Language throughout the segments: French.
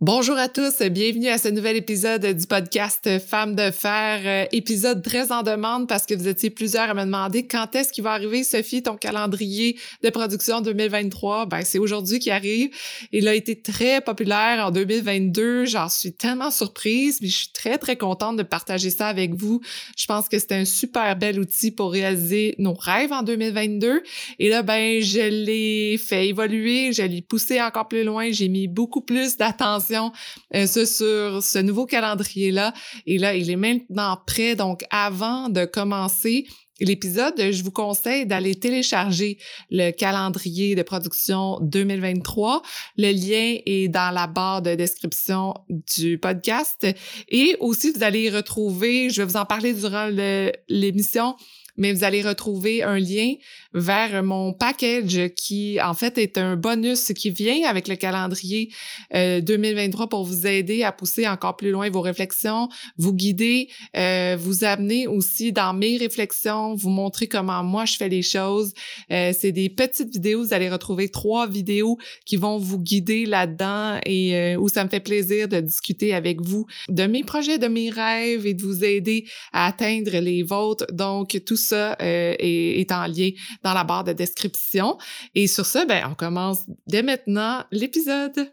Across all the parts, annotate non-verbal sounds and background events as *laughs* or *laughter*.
Bonjour à tous, bienvenue à ce nouvel épisode du podcast Femmes de fer, euh, épisode très en demande parce que vous étiez plusieurs à me demander quand est-ce qu'il va arriver Sophie ton calendrier de production 2023. Ben c'est aujourd'hui qu'il arrive. Il a été très populaire en 2022, j'en suis tellement surprise, mais je suis très très contente de partager ça avec vous. Je pense que c'est un super bel outil pour réaliser nos rêves en 2022 et là ben je l'ai fait évoluer, je l'ai poussé encore plus loin, j'ai mis beaucoup plus d'attention euh, sur ce nouveau calendrier-là. Et là, il est maintenant prêt. Donc, avant de commencer, l'épisode, je vous conseille d'aller télécharger le calendrier de production 2023. Le lien est dans la barre de description du podcast. Et aussi, vous allez y retrouver, je vais vous en parler durant l'émission, mais vous allez retrouver un lien vers mon package qui, en fait, est un bonus qui vient avec le calendrier 2023 euh, pour vous aider à pousser encore plus loin vos réflexions, vous guider, euh, vous amener aussi dans mes réflexions, vous montrer comment moi je fais les choses. Euh, c'est des petites vidéos, vous allez retrouver trois vidéos qui vont vous guider là-dedans et où ça me fait plaisir de discuter avec vous de mes projets, de mes rêves et de vous aider à atteindre les vôtres. Donc, tout ça est, est en lien dans la barre de description. Et sur ce, ben, on commence dès maintenant l'épisode.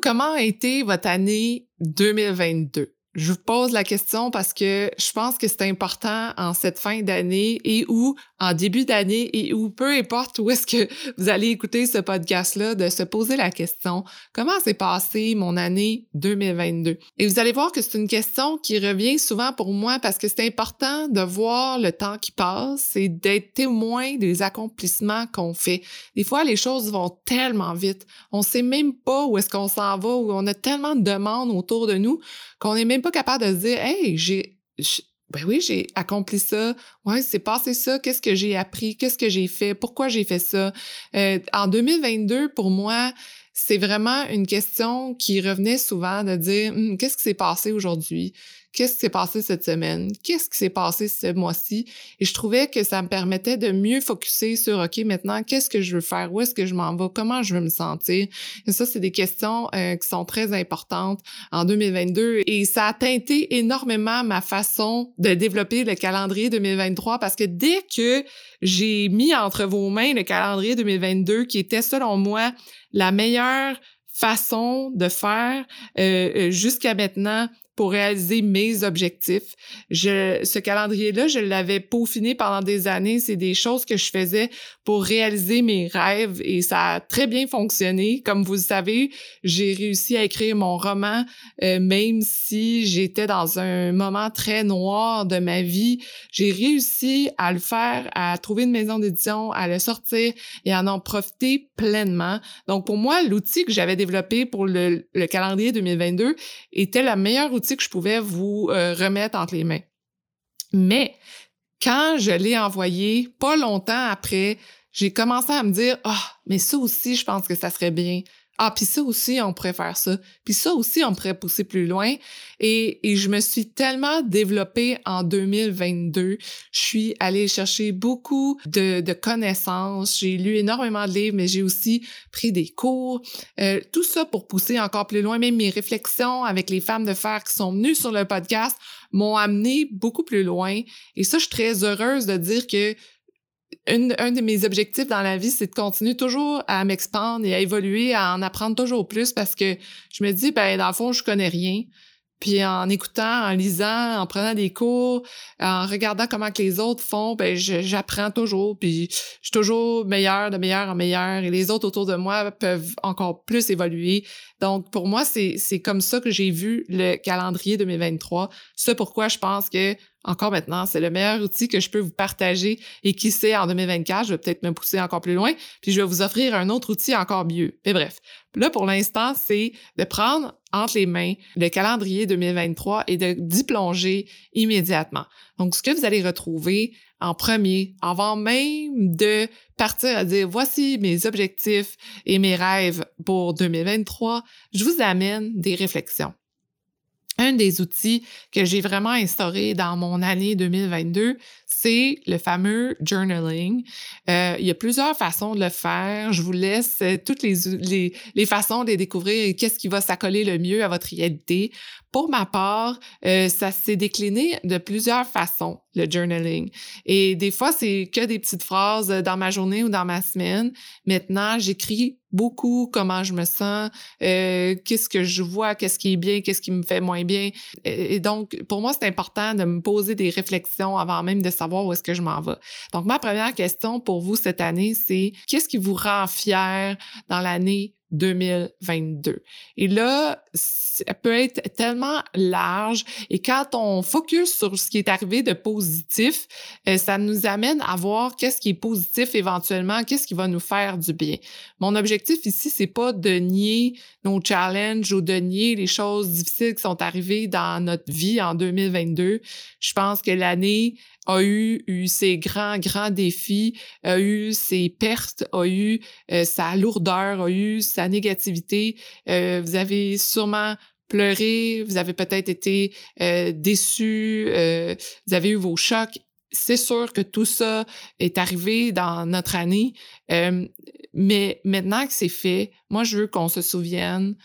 Comment a été votre année 2022? Je vous pose la question parce que je pense que c'est important en cette fin d'année et ou en début d'année et ou peu importe où est-ce que vous allez écouter ce podcast-là, de se poser la question comment s'est passée mon année 2022? Et vous allez voir que c'est une question qui revient souvent pour moi parce que c'est important de voir le temps qui passe et d'être témoin des accomplissements qu'on fait. Des fois, les choses vont tellement vite. On sait même pas où est-ce qu'on s'en va, où on a tellement de demandes autour de nous qu'on n'est même pas capable de se dire, hey, j'ai, ben oui, j'ai accompli ça. Ouais, c'est passé ça. Qu'est-ce que j'ai appris? Qu'est-ce que j'ai fait? Pourquoi j'ai fait ça? Euh, en 2022, pour moi, c'est vraiment une question qui revenait souvent de dire, hum, qu'est-ce qui s'est passé aujourd'hui? Qu'est-ce qui s'est passé cette semaine, qu'est-ce qui s'est passé ce mois-ci? Et je trouvais que ça me permettait de mieux focuser sur, OK, maintenant, qu'est-ce que je veux faire, où est-ce que je m'en vais, comment je veux me sentir? Et ça, c'est des questions euh, qui sont très importantes en 2022. Et ça a teinté énormément ma façon de développer le calendrier 2023 parce que dès que j'ai mis entre vos mains le calendrier 2022 qui était, selon moi, la meilleure façon de faire euh, euh jusqu'à maintenant pour réaliser mes objectifs. Je, ce calendrier-là, je l'avais peaufiné pendant des années. C'est des choses que je faisais pour réaliser mes rêves et ça a très bien fonctionné. Comme vous le savez, j'ai réussi à écrire mon roman, euh, même si j'étais dans un moment très noir de ma vie. J'ai réussi à le faire, à trouver une maison d'édition, à le sortir et à en profiter pleinement. Donc pour moi, l'outil que j'avais développé pour le, le calendrier 2022 était la meilleure outil que je pouvais vous euh, remettre entre les mains. Mais quand je l'ai envoyé, pas longtemps après, j'ai commencé à me dire, ah, mais ça aussi, je pense que ça serait bien. Ah, puis ça aussi, on pourrait faire ça. Puis ça aussi, on pourrait pousser plus loin. Et, et je me suis tellement développée en 2022. Je suis allée chercher beaucoup de, de connaissances. J'ai lu énormément de livres, mais j'ai aussi pris des cours. Euh, tout ça pour pousser encore plus loin. Même mes réflexions avec les femmes de fer qui sont venues sur le podcast m'ont amené beaucoup plus loin. Et ça, je suis très heureuse de dire que un de mes objectifs dans la vie, c'est de continuer toujours à m'expandre et à évoluer, à en apprendre toujours plus parce que je me dis, ben, dans le fond, je connais rien. Puis en écoutant, en lisant, en prenant des cours, en regardant comment que les autres font, ben j'apprends toujours. Puis je suis toujours meilleur, de meilleur en meilleur. Et les autres autour de moi peuvent encore plus évoluer. Donc, pour moi, c'est comme ça que j'ai vu le calendrier 2023. C'est pourquoi je pense que encore maintenant, c'est le meilleur outil que je peux vous partager et qui sait, en 2024, je vais peut-être me pousser encore plus loin, puis je vais vous offrir un autre outil encore mieux. Mais bref, là, pour l'instant, c'est de prendre entre les mains le calendrier 2023 et de d'y plonger immédiatement. Donc, ce que vous allez retrouver en premier, avant même de partir à dire voici mes objectifs et mes rêves pour 2023, je vous amène des réflexions un des outils que j'ai vraiment instauré dans mon année 2022, c'est le fameux journaling. Euh, il y a plusieurs façons de le faire. Je vous laisse euh, toutes les, façons de découvrir qu'est-ce qui va s'accoler le mieux à votre réalité. Pour ma part, euh, ça s'est décliné de plusieurs façons, le journaling. Et des fois, c'est que des petites phrases dans ma journée ou dans ma semaine. Maintenant, j'écris beaucoup comment je me sens, euh, qu'est-ce que je vois, qu'est-ce qui est bien, qu'est-ce qui me fait moins bien. Et, donc, pour moi, c'est important de me poser des réflexions avant même de savoir où est-ce que je m'en vais. Donc, ma première question pour vous cette année, c'est qu'est-ce qui vous rend fier dans l'année 2022. Et là, ça peut être tellement large et quand on focus sur ce qui est arrivé de positif, euh, ça nous amène à voir qu'est-ce qui est positif éventuellement, qu'est-ce qui va nous faire du bien. Mon objectif ici, c'est pas de nier nos challenges ou de nier les choses difficiles qui sont arrivées dans notre vie en 2022. Je pense que l'année a eu, eu ses grands, grands défis, a eu ses pertes, a eu euh, sa lourdeur, a eu sa négativité. Euh, vous avez sûrement pleuré, vous avez peut-être été euh, déçu, euh, vous avez eu vos chocs. C'est sûr que tout ça est arrivé dans notre année, mais maintenant que c'est fait, moi, je veux qu'on se souvienne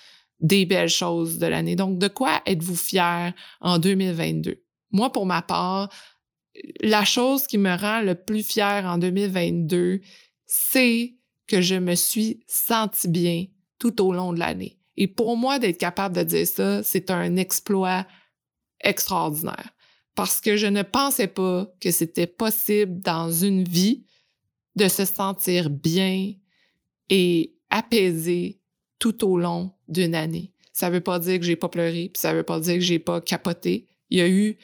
des belles choses de l'année. Donc, de quoi êtes-vous fier en 2022? Moi, pour ma part, la chose qui me rend le plus fier en 2022, c'est que je me suis senti bien tout au long de l'année. Et pour moi, d'être capable de dire ça, c'est un exploit extraordinaire. Parce que je ne pensais pas que c'était possible dans une vie de se sentir bien et apaisé tout au long d'une année. Ça veut pas dire que j'ai pas pleuré, puis ça veut pas dire que j'ai pas capoté. Il y a eu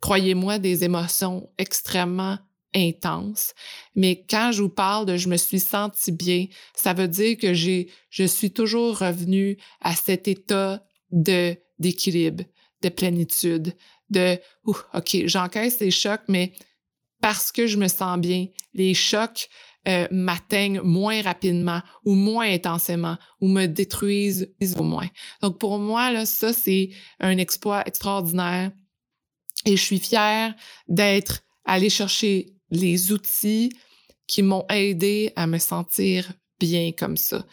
croyez-moi, des émotions extrêmement intenses. Mais quand je vous parle de je me suis senti bien, ça veut dire que j'ai, je suis toujours revenue à cet état de, d'équilibre, de plénitude, de, OK, j'encaisse les chocs, mais parce que je me sens bien, les chocs euh, m'atteignent moins rapidement ou moins intensément ou me détruisent au moins. Donc pour moi, là, ça, c'est un exploit extraordinaire et je suis fière d'être allée chercher les outils qui m'ont aidé à me sentir bien comme ça.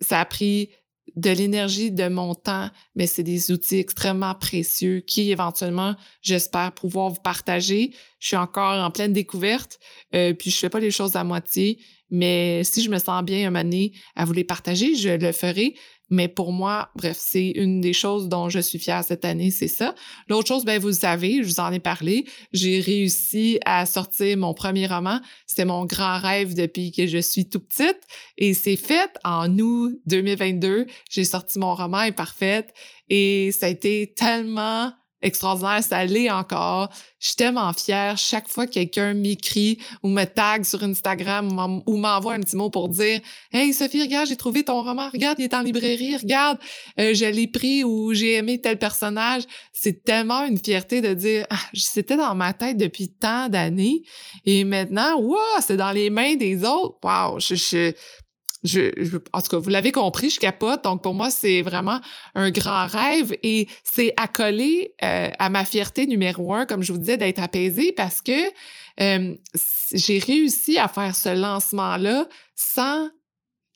Ça a pris de l'énergie, de mon temps, mais c'est des outils extrêmement précieux qui éventuellement, j'espère pouvoir vous partager. Je suis encore en pleine découverte, euh, puis je fais pas les choses à moitié, mais si je me sens bien un moment à vous les partager, je le ferai. Mais pour moi, bref, c'est une des choses dont je suis fière cette année, c'est ça. L'autre chose, ben vous le savez, je vous en ai parlé, j'ai réussi à sortir mon premier roman. C'était mon grand rêve depuis que je suis tout petite et c'est fait en août 2022. J'ai sorti mon roman Imparfaite et ça a été tellement extraordinaire, ça l'est encore. Je suis tellement fière chaque fois que quelqu'un m'écrit ou me tag sur Instagram ou m'envoie un petit mot pour dire Hey Sophie, regarde, j'ai trouvé ton roman, regarde, il est en librairie, regarde, euh, je l'ai pris ou j'ai aimé tel personnage. C'est tellement une fierté de dire ah, c'était dans ma tête depuis tant d'années et maintenant, wow, c'est dans les mains des autres. Wow, je, je je, en tout cas, vous l'avez compris, je capote. Donc, pour moi, c'est vraiment un grand rêve et c'est accolé euh, à ma fierté numéro un, comme je vous disais, d'être apaisée parce que euh, j'ai réussi à faire ce lancement-là sans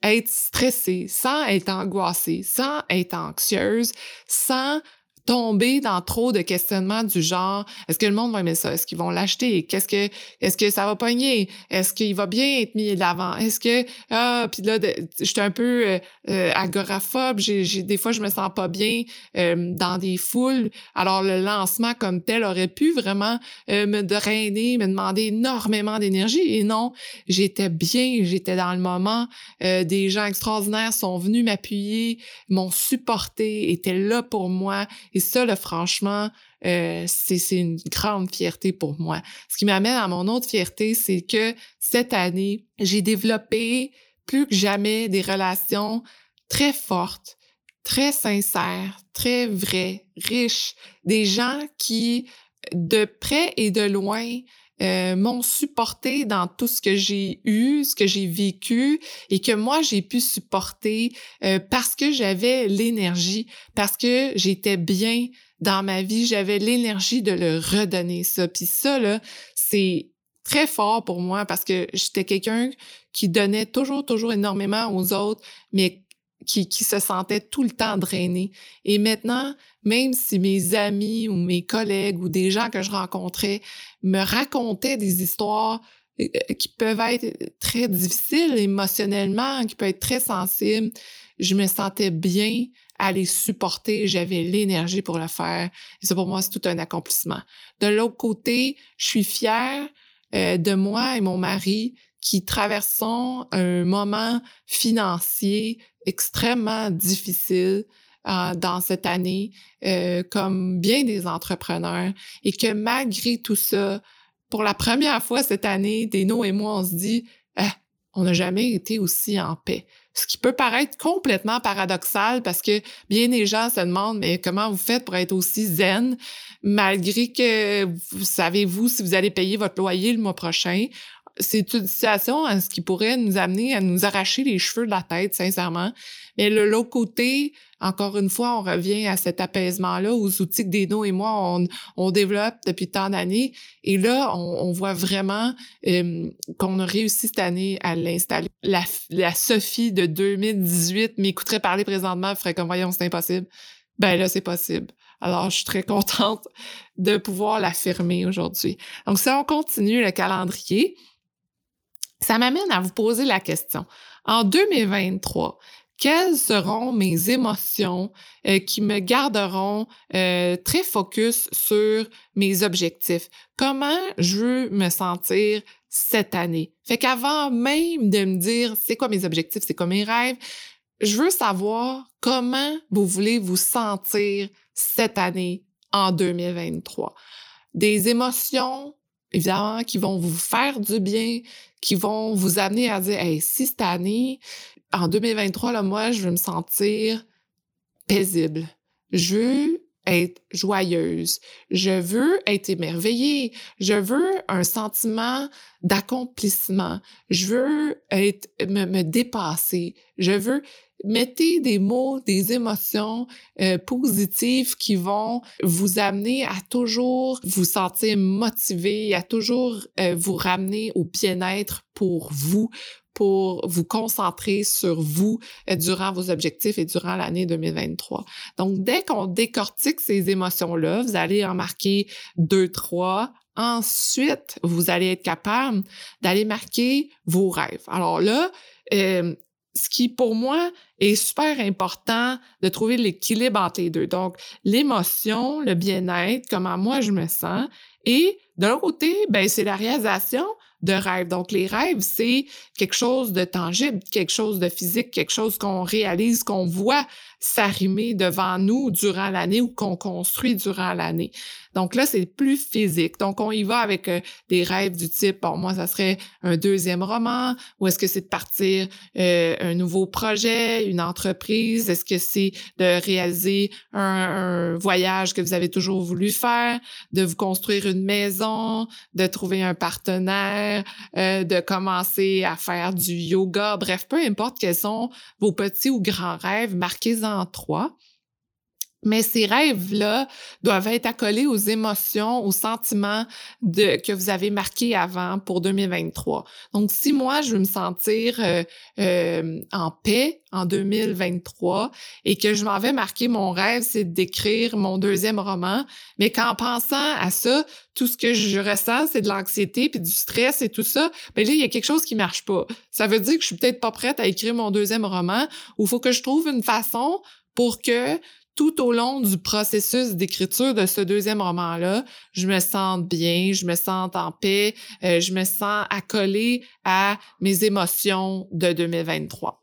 être stressée, sans être angoissée, sans être anxieuse, sans tomber dans trop de questionnements du genre est-ce que le monde va aimer ça? Est-ce qu'ils vont l'acheter? Qu'est-ce que est-ce que ça va pogner? Est-ce qu'il va bien être mis de l'avant? Est-ce que ah puis là j'étais un peu euh, euh, agoraphobe. J'ai, des fois je me sens pas bien euh, dans des foules. Alors le lancement comme tel aurait pu vraiment me drainer me demander énormément d'énergie. Et non j'étais bien j'étais dans le moment. Des gens extraordinaires sont venus m'appuyer m'ont supporté étaient là pour moi et ça, là, franchement, euh, c'est une grande fierté pour moi. Ce qui m'amène à mon autre fierté, c'est que cette année, j'ai développé plus que jamais des relations très fortes, très sincères, très vraies, riches, des gens qui, de près et de loin, euh, m'ont supporté dans tout ce que j'ai eu, ce que j'ai vécu et que moi j'ai pu supporter euh, parce que j'avais l'énergie, parce que j'étais bien dans ma vie, j'avais l'énergie de le redonner ça. Puis ça là, c'est très fort pour moi parce que j'étais quelqu'un qui donnait toujours toujours énormément aux autres, mais qui, qui se sentait tout le temps drainé. Et maintenant, même si mes amis ou mes collègues ou des gens que je rencontrais me racontaient des histoires euh, euh, qui peuvent être très difficiles émotionnellement, qui peuvent être très sensibles, je me sentais bien à les supporter, j'avais l'énergie pour le faire. Et ça, pour moi, c'est tout un accomplissement. De l'autre côté, je suis fière euh, de moi et mon mari qui traversons un moment financier extrêmement difficile euh, dans cette année, euh, comme bien des entrepreneurs, et que malgré tout ça, pour la première fois cette année, Deno et moi, on se dit, ah, on n'a jamais été aussi en paix. Ce qui peut paraître complètement paradoxal parce que bien des gens se demandent, mais comment vous faites pour être aussi zen malgré que vous savez-vous si vous allez payer votre loyer le mois prochain? C'est une situation hein, ce qui pourrait nous amener à nous arracher les cheveux de la tête, sincèrement. Mais le l'autre côté, encore une fois, on revient à cet apaisement-là, aux outils que Deno et moi, on, on développe depuis tant d'années. Et là, on, voit vraiment euh, qu'on a réussi cette année à l'installer. La, la Sophie de 2018 m'écouterait parler présentement, ferait comme, voyons, c'est impossible. Ben là, c'est possible. Alors, je suis très contente de pouvoir l'affirmer aujourd'hui. Donc, si on continue le calendrier, ça m'amène à vous poser la question. En 2023, quelles seront mes émotions euh, qui me garderont euh, très focus sur mes objectifs? Comment je veux me sentir cette année? Fait qu'avant même de me dire c'est quoi mes objectifs, c'est quoi mes rêves, je veux savoir comment vous voulez vous sentir cette année en 2023. Des émotions, évidemment, qui vont vous faire du bien, qui vont vous amener à dire, hey, si cette année, en 2023, là, moi, je veux me sentir paisible. Je veux être joyeuse. Je veux être émerveillée. Je veux un sentiment d'accomplissement. Je veux être, me, me dépasser. Je veux mettez des mots, des émotions euh, positives qui vont vous amener à toujours vous sentir motivé, à toujours euh, vous ramener au bien-être pour vous, pour vous concentrer sur vous euh, durant vos objectifs et durant l'année 2023. Donc, dès qu'on décortique ces émotions-là, vous allez en marquer deux, trois. Ensuite, vous allez être capable d'aller marquer vos rêves. Alors là, euh, ce qui, pour moi, est super important de trouver l'équilibre entre les deux. Donc, l'émotion, le bien-être, comment moi je me sens. Et de l'autre côté, ben, c'est la réalisation de rêves. Donc, les rêves, c'est quelque chose de tangible, quelque chose de physique, quelque chose qu'on réalise, qu'on voit s'arrimer devant nous durant l'année ou qu'on construit durant l'année. Donc là, c'est plus physique. Donc, on y va avec euh, des rêves du type, bon, moi, ça serait un deuxième roman, ou est-ce que c'est de partir euh, un nouveau projet, une entreprise? Est-ce que c'est de réaliser un, voyage que vous avez toujours voulu faire, de vous construire une maison, de trouver un partenaire, euh, de commencer à faire du yoga? Bref, peu importe quels sont vos petits ou grands rêves, marquez-en trois. Mais ces rêves-là doivent être accolés aux émotions, aux sentiments de, que vous avez marqués avant pour 2023. Donc, si moi, je veux me sentir euh, euh, en paix en 2023 et que je m'en vais marquer mon rêve, c'est d'écrire mon deuxième roman, mais qu'en pensant à ça, tout ce que je ressens, c'est de l'anxiété puis du stress et tout ça, ben là, il y a quelque chose qui marche pas. Ça veut dire que je suis peut-être pas prête à écrire mon deuxième roman ou faut que je trouve une façon pour que tout au long du processus d'écriture de ce deuxième roman-là, je me sens bien, je me sens en paix, euh, je me sens accolée à mes émotions de 2023.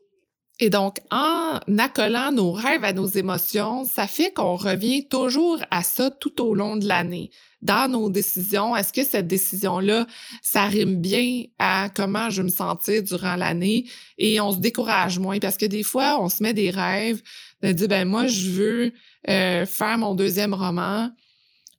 Et donc, en accolant nos rêves à nos émotions, ça fait qu'on revient toujours à ça tout au long de l'année. Dans nos décisions, est-ce que cette décision-là, ça rime bien à comment je me sentir durant l'année? Et on se décourage moins parce que des fois, on se met des rêves de dire, ben moi, je veux euh, faire mon deuxième roman.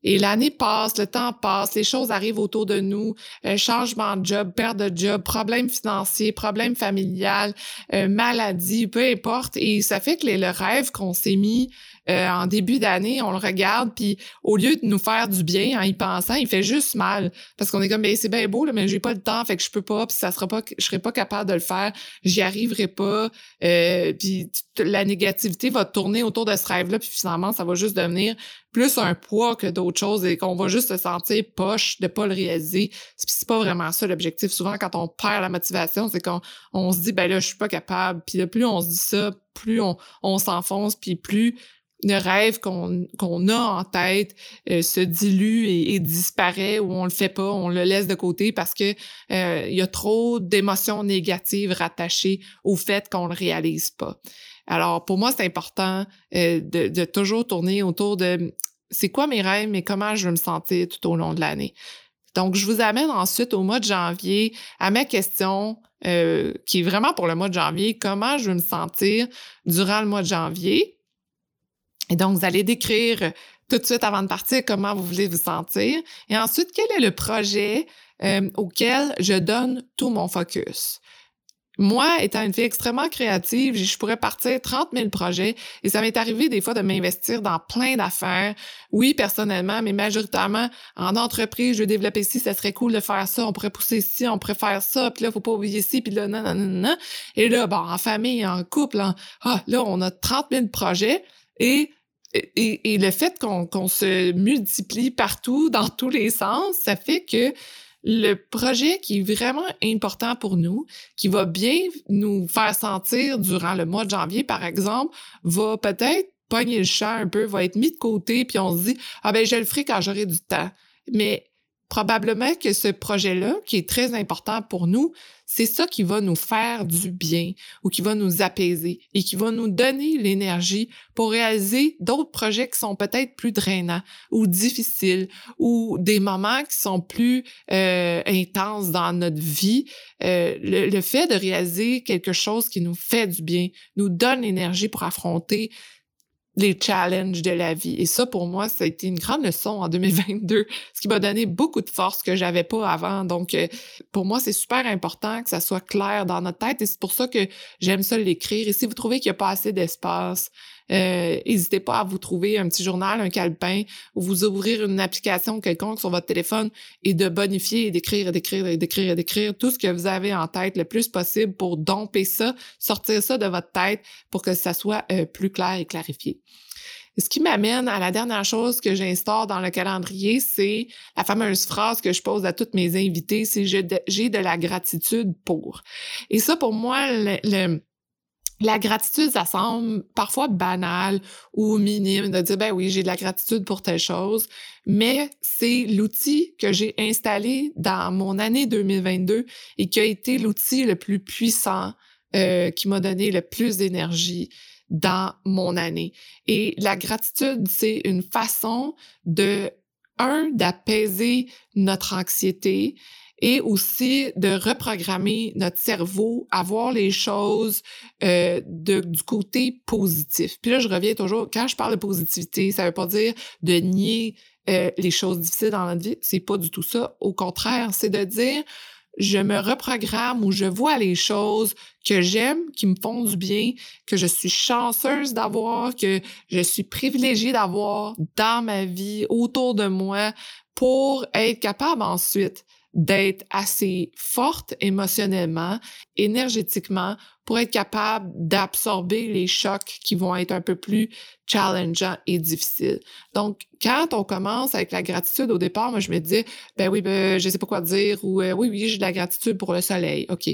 Et l'année passe, le temps passe, les choses arrivent autour de nous, euh, changement de job, perte de job, problèmes financiers, problèmes familiales, euh, maladie, peu importe. Et ça fait que le rêve qu'on s'est mis euh, en début d'année, on le regarde, puis au lieu de nous faire du bien en y pensant, il fait juste mal. Parce qu'on est comme, ben, c'est bien beau, là, mais j'ai pas le temps, fait que je peux pas, puis ça sera pas, je serai pas capable de le faire, j'y arriverai pas. Euh, puis la négativité va tourner autour de ce rêve-là, puis finalement, ça va juste devenir plus un poids que d'autres choses et qu'on va juste se sentir poche de pas le réaliser. C'est pas vraiment ça l'objectif. Souvent, quand on perd la motivation, c'est qu'on on se dit, ben là, je suis pas capable. Puis là, plus on se dit ça, plus on, on s'enfonce, puis plus le rêve qu'on qu'on a en tête euh, se dilue et, disparaît ou on le fait pas, on le laisse de côté parce que euh, il y a trop d'émotions négatives rattachées au fait qu'on le réalise pas. Alors pour moi c'est important euh, de, de toujours tourner autour de c'est quoi mes rêves mais comment je veux me sentir tout au long de l'année. Donc je vous amène ensuite au mois de janvier à ma question qui est vraiment pour le mois de janvier, comment je veux me sentir durant le mois de janvier? Et donc, vous allez décrire tout de suite avant de partir comment vous voulez vous sentir. Et ensuite, quel est le projet euh, auquel je donne tout mon focus? Moi, étant une fille extrêmement créative, je pourrais partir 30 000 projets et ça m'est arrivé des fois de m'investir dans plein d'affaires. Oui, personnellement, mais majoritairement en entreprise, je veux développer ci, ça serait cool de faire ça, on pourrait pousser ci, on pourrait faire ça, puis là, faut pas oublier ci, puis là, non, non, non, non. Et là, bon, en famille, en couple, ah, là, on a 30 000 projets et et, le fait qu'on se multiplie partout, dans tous les sens, ça fait que le projet qui est vraiment important pour nous, qui va bien nous faire sentir durant le mois de janvier, par exemple, va peut-être pogner le champ un peu, va être mis de côté, puis on se dit, ah ben je le ferai quand j'aurai du temps. Probablement que ce projet-là, qui est très important pour nous, c'est ça qui va nous faire du bien ou qui va nous apaiser et qui va nous donner l'énergie pour réaliser d'autres projets qui sont peut-être plus drainants ou difficiles ou des moments qui sont plus euh, intenses dans notre vie. Euh, le, le fait de réaliser quelque chose qui nous fait du bien nous donne l'énergie pour affronter les challenges de la vie. Et ça, pour moi, ça a été une grande leçon en 2022, ce qui m'a donné beaucoup de force que j'avais pas avant. Donc, euh, pour moi, c'est super important que ça soit clair dans notre tête et c'est pour ça que j'aime ça l'écrire. Et si vous trouvez qu'il n'y a pas assez d'espace, n'hésitez pas à vous trouver un petit journal, un calepin, ou vous ouvrir une application quelconque sur votre téléphone et de bonifier et d'écrire d'écrire d'écrire d'écrire tout ce que vous avez en tête le plus possible pour domper ça, sortir ça de votre tête pour que ça soit euh, plus clair et clarifié. Ce qui m'amène à la dernière chose que j'instaure dans le calendrier, c'est la fameuse phrase que je pose à toutes mes invités, c'est j'ai de, la gratitude pour. Et ça, pour moi, le la gratitude, ça semble parfois banal ou minime de dire, ben oui, j'ai de la gratitude pour telle chose, mais c'est l'outil que j'ai installé dans mon année 2022 et qui a été l'outil le plus puissant euh, qui m'a donné le plus d'énergie dans mon année. Et la gratitude, c'est une façon de, un, d'apaiser notre anxiété, et aussi de reprogrammer notre cerveau à voir les choses euh, du côté positif. Puis là, je reviens toujours, quand je parle de positivité, ça veut pas dire de nier euh, les choses difficiles dans notre vie, c'est pas du tout ça. Au contraire, c'est de dire je me reprogramme ou je vois les choses que j'aime, qui me font du bien, que je suis chanceuse d'avoir, que je suis privilégiée d'avoir dans ma vie, autour de moi, pour être capable ensuite d'être assez forte émotionnellement, énergétiquement, pour être capable d'absorber les chocs qui vont être un peu plus challengeants et difficiles. Donc, quand on commence avec la gratitude au départ, moi, je me disais, ben oui, ben, je sais pas quoi dire, ou euh, oui, oui, j'ai de la gratitude pour le soleil. OK.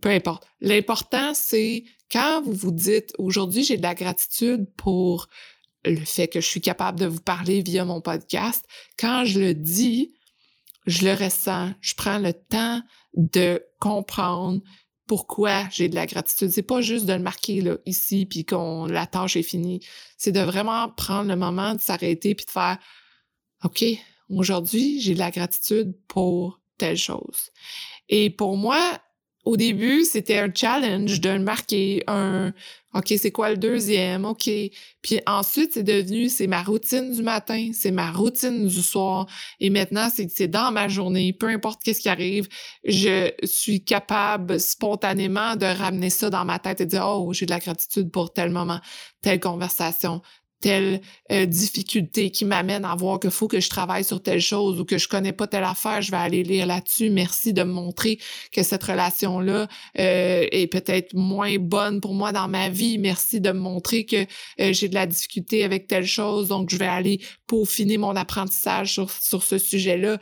Peu importe. L'important, c'est quand vous vous dites, aujourd'hui, j'ai de la gratitude pour le fait que je suis capable de vous parler via mon podcast, quand je le dis, je le ressens, je prends le temps de comprendre pourquoi j'ai de la gratitude. C'est pas juste de le marquer là, ici puis qu'on la tâche est finie. C'est de vraiment prendre le moment de s'arrêter puis de faire OK, aujourd'hui, j'ai de la gratitude pour telle chose. Et pour moi, au début, c'était un challenge de marquer un OK, c'est quoi le deuxième? OK. Puis ensuite, c'est devenu, c'est ma routine du matin, c'est ma routine du soir. Et maintenant, c'est dans ma journée, peu importe qu'est-ce qui arrive, je suis capable spontanément de ramener ça dans ma tête et de dire, oh, j'ai de la gratitude pour tel moment, telle conversation, telle euh, difficulté qui m'amène à voir qu'il faut que je travaille sur telle chose ou que je connais pas telle affaire, je vais aller lire là-dessus. Merci de me montrer que cette relation-là euh, est peut-être moins bonne pour moi dans ma vie. Merci de me montrer que euh, j'ai de la difficulté avec telle chose, donc je vais aller peaufiner mon apprentissage sur, sur ce sujet-là.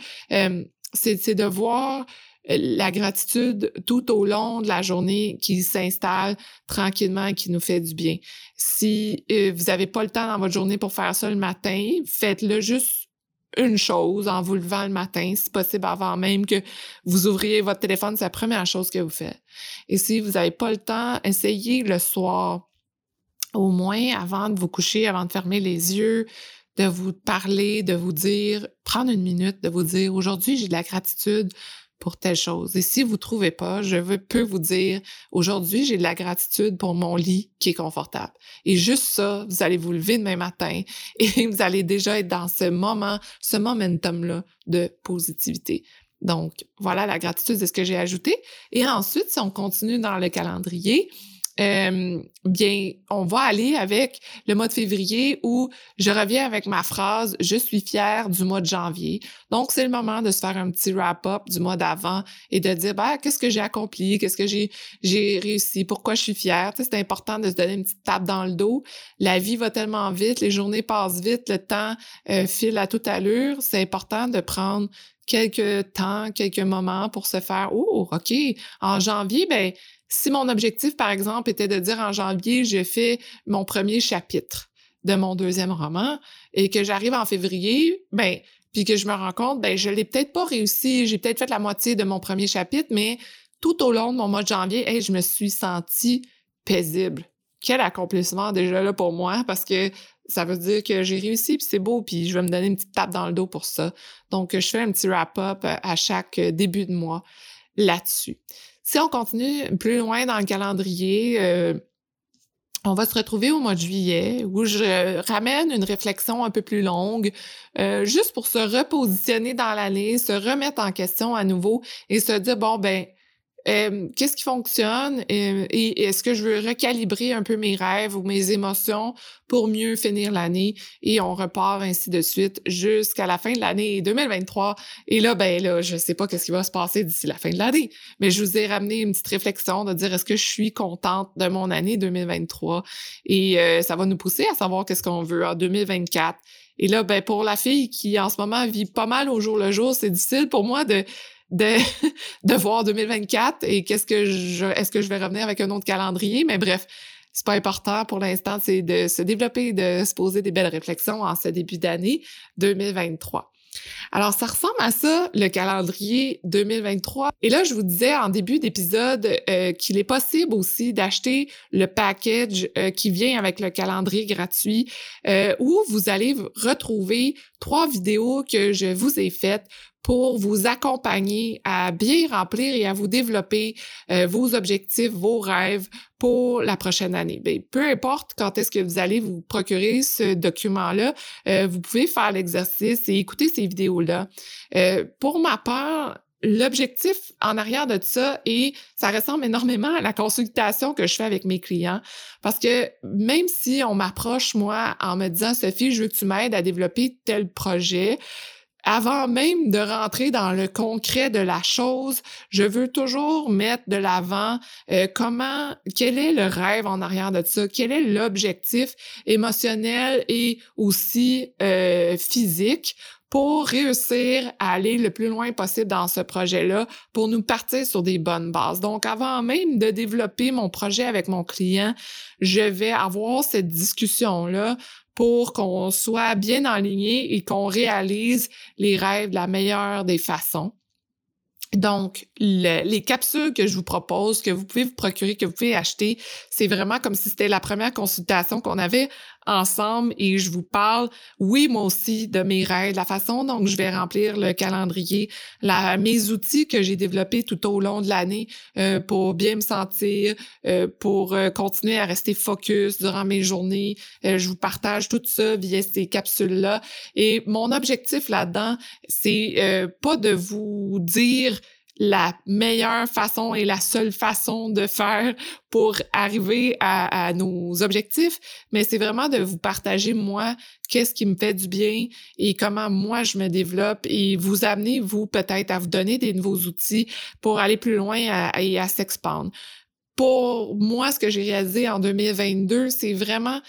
c'est de voir la gratitude tout au long de la journée qui s'installe tranquillement et qui nous fait du bien. Si euh, vous n'avez pas le temps dans votre journée pour faire ça le matin, faites-le juste une chose en vous levant le matin, si possible avant même que vous ouvriez votre téléphone, c'est la première chose que vous faites. Et si vous n'avez pas le temps, essayez le soir, au moins avant de vous coucher, avant de fermer les yeux, de vous parler, de vous dire, prendre une minute, de vous dire, aujourd'hui, j'ai de la gratitude pour telle chose. Et si vous trouvez pas, je peux vous dire, aujourd'hui, j'ai de la gratitude pour mon lit qui est confortable. Et juste ça, vous allez vous lever demain matin *laughs* et vous allez déjà être dans ce moment, ce momentum-là de positivité. Donc, voilà, la gratitude, c'est ce que j'ai ajouté. Et ensuite, si on continue dans le calendrier, euh, bien, on va aller avec le mois de février où je reviens avec ma phrase Je suis fière du mois de janvier. Donc, c'est le moment de se faire un petit wrap-up du mois d'avant et de dire ben, qu'est-ce que j'ai accompli, qu'est-ce que j'ai, réussi, pourquoi je suis fière? C'est important de se donner une petite tape dans le dos. La vie va tellement vite, les journées passent vite, le temps euh, file à toute allure. C'est important de prendre quelques temps, quelques moments pour se faire Oh, OK, en janvier, ben si mon objectif, par exemple, était de dire en janvier, je fais mon premier chapitre de mon deuxième roman et que j'arrive en février, ben, puis que je me rends compte, ben, je l'ai peut-être pas réussi, j'ai peut-être fait la moitié de mon premier chapitre, mais tout au long de mon mois de janvier, je me suis sentie paisible. Quel accomplissement déjà là pour moi parce que ça veut dire que j'ai réussi puis c'est beau puis je vais me donner une petite tape dans le dos pour ça. Donc je fais un petit wrap-up à chaque début de mois là-dessus. Si on continue plus loin dans le calendrier, euh, on va se retrouver au mois de juillet où je ramène une réflexion un peu plus longue, euh, juste pour se repositionner dans l'année, se remettre en question à nouveau et se dire, bon, ben, qu'est-ce qui fonctionne? Et, est-ce que je veux recalibrer un peu mes rêves ou mes émotions pour mieux finir l'année? Et on repart ainsi de suite jusqu'à la fin de l'année 2023 et là ben là je sais pas qu'est-ce qui va se passer d'ici la fin de l'année mais je vous ai ramené une petite réflexion de dire est-ce que je suis contente de mon année 2023 et euh, ça va nous pousser à savoir qu'est-ce qu'on veut en 2024 et là ben pour la fille qui en ce moment vit pas mal au jour le jour c'est difficile pour moi de de, *laughs* de voir 2024 et qu'est-ce que je, est-ce que je vais revenir avec un autre calendrier? Mais bref, c'est pas important pour l'instant, c'est de se développer, de se poser des belles réflexions en ce début d'année 2023. Alors, ça ressemble à ça, le calendrier 2023. Et là, je vous disais en début d'épisode euh, qu'il est possible aussi d'acheter le package euh, qui vient avec le calendrier gratuit euh, où vous allez retrouver trois vidéos que je vous ai faites pour vous accompagner à bien remplir et à vous développer euh, vos objectifs, vos rêves pour la prochaine année. Bien, peu importe quand est-ce que vous allez vous procurer ce document-là, euh, vous pouvez faire l'exercice et écouter ces vidéos-là. Euh, pour ma part, l'objectif en arrière de ça et ça ressemble énormément à la consultation que je fais avec mes clients parce que même si on m'approche moi en me disant Sophie, je veux que tu m'aides à développer tel projet, avant même de rentrer dans le concret de la chose, je veux toujours mettre de l'avant euh, comment, quel est le rêve en arrière de ça, quel est l'objectif émotionnel et aussi euh, physique pour réussir à aller le plus loin possible dans ce projet-là, pour nous partir sur des bonnes bases? Donc, avant même de développer mon projet avec mon client, je vais avoir cette discussion-là pour qu'on soit bien aligné et qu'on réalise les rêves de la meilleure des façons. Donc, les capsules que je vous propose, que vous pouvez vous procurer, que vous pouvez acheter, c'est vraiment comme si c'était la première consultation qu'on avait ensemble et je vous parle, oui, moi aussi, de mes rêves, la façon dont je vais remplir le calendrier, la, mes outils que j'ai développés tout au long de l'année euh, pour bien me sentir, euh, pour euh, continuer à rester focus durant mes journées. je vous partage tout ça via ces capsules-là. Et mon objectif là-dedans, c'est pas de vous dire la meilleure façon et la seule façon de faire pour arriver à, nos objectifs, mais c'est vraiment de vous partager moi qu'est-ce qui me fait du bien et comment moi je me développe et vous amener vous peut-être à vous donner des nouveaux outils pour aller plus loin et à s'expandre. Pour moi, ce que j'ai réalisé en 2022, c'est vraiment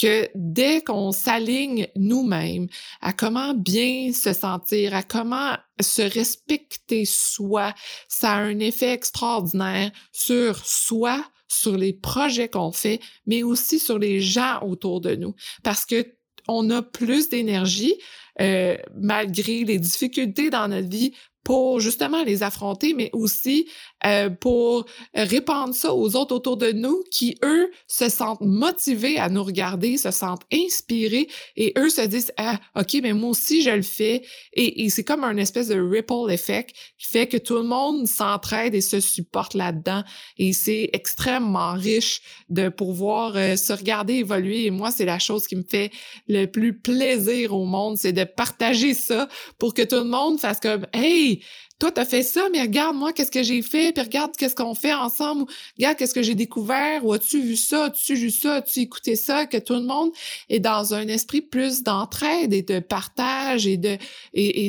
que dès qu'on s'aligne nous-mêmes à comment bien se sentir, à comment se respecter soi, ça a un effet extraordinaire sur soi, sur les projets qu'on fait, mais aussi sur les gens autour de nous. Parce que on a plus d'énergie, euh, malgré les difficultés dans notre vie, pour justement les affronter, mais aussi euh, pour répandre ça aux autres autour de nous qui, eux, se sentent motivés à nous regarder, se sentent inspirés et eux se disent, ah, OK, mais moi aussi, je le fais. Et, et c'est comme un espèce de ripple effect qui fait que tout le monde s'entraide et se supporte là-dedans. Et c'est extrêmement riche de pouvoir euh, se regarder évoluer. Et moi, c'est la chose qui me fait le plus plaisir au monde, c'est de partager ça pour que tout le monde fasse comme, hey, toi, t'as fait ça, mais regarde, moi, qu'est-ce que j'ai fait, puis regarde qu'est-ce qu'on fait ensemble, regarde qu'est-ce que j'ai découvert, ou as-tu vu ça, as-tu vu ça, as-tu écouté ça, que tout le monde est dans un esprit plus d'entraide et de partage et,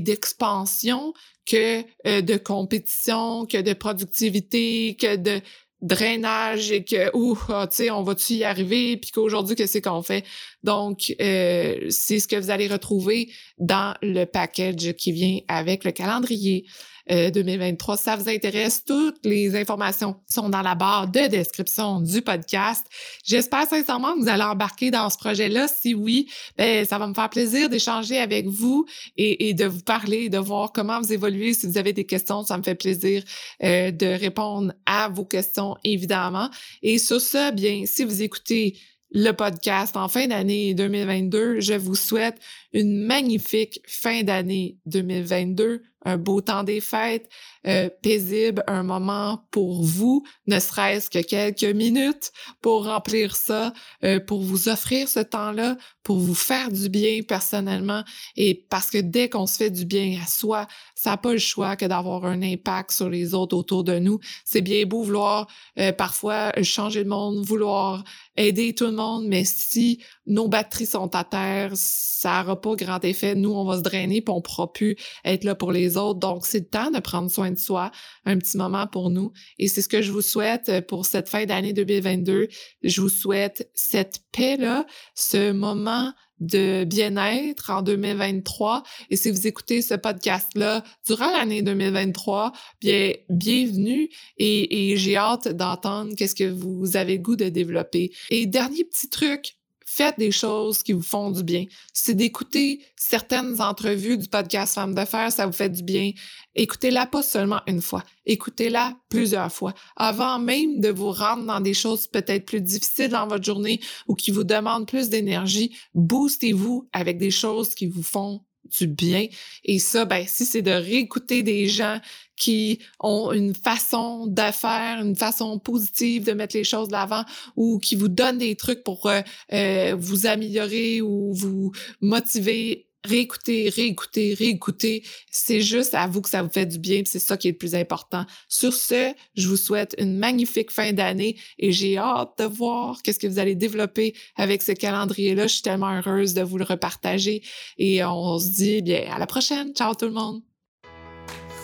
d'expansion que euh, de compétition, que de productivité, que de drainage et que ouh ah, tu sais on va tu y arriver puis qu'aujourd'hui qu'est-ce qu'on fait? Donc euh, c'est ce que vous allez retrouver dans le package qui vient avec le calendrier 2023. Euh, ça vous intéresse, toutes les informations sont dans la barre de description du podcast. J'espère sincèrement que vous allez embarquer dans ce projet-là. Si oui, ben, ça va me faire plaisir d'échanger avec vous et, de vous parler, de voir comment vous évoluez. Si vous avez des questions, ça me fait plaisir euh, de répondre à vos questions, évidemment. Et sur ça, bien, si vous écoutez le podcast en fin d'année 2022. Je vous souhaite une magnifique fin d'année 2022, un beau temps des fêtes, euh, paisible, un moment pour vous, ne serait-ce que quelques minutes pour remplir ça, euh, pour vous offrir ce temps-là, pour vous faire du bien personnellement. Et parce que dès qu'on se fait du bien à soi, ça n'a pas le choix que d'avoir un impact sur les autres autour de nous. C'est bien beau vouloir euh, parfois changer le monde, vouloir aider tout le monde, mais si nos batteries sont à terre, ça n'aura pas grand effet. Nous, on va se drainer puis on pourra plus être là pour les autres. Donc, c'est le temps de prendre soin de soi, un petit moment pour nous. Et c'est ce que je vous souhaite euh, pour cette fin d'année 2022. Je vous souhaite cette paix-là, ce moment de bien-être en 2023. Et si vous écoutez ce podcast-là durant l'année 2023, bien, bienvenue et, et j'ai hâte d'entendre qu'est-ce que vous avez goût de développer. Et dernier petit truc, faites des choses qui vous font du bien. C'est d'écouter certaines entrevues du podcast Femmes Fer, ça vous fait du bien. Écoutez-la pas seulement une fois, écoutez-la plusieurs fois. Avant même de vous rendre dans des choses peut-être plus difficiles dans votre journée ou qui vous demandent plus d'énergie, boostez-vous avec des choses qui vous font du bien. Et ça, ben, si c'est de réécouter des gens qui ont une façon de faire, une façon positive de mettre les choses de l'avant ou qui vous donnent des trucs pour euh, euh, vous améliorer ou vous motiver réécoutez, réécoutez, réécoutez. C'est juste à vous que ça vous fait du bien, c'est ça qui est le plus important. Sur ce, je vous souhaite une magnifique fin d'année et j'ai hâte de voir qu'est-ce que vous allez développer avec ce calendrier-là. Je suis tellement heureuse de vous le repartager et on se dit bien à la prochaine. Ciao tout le monde.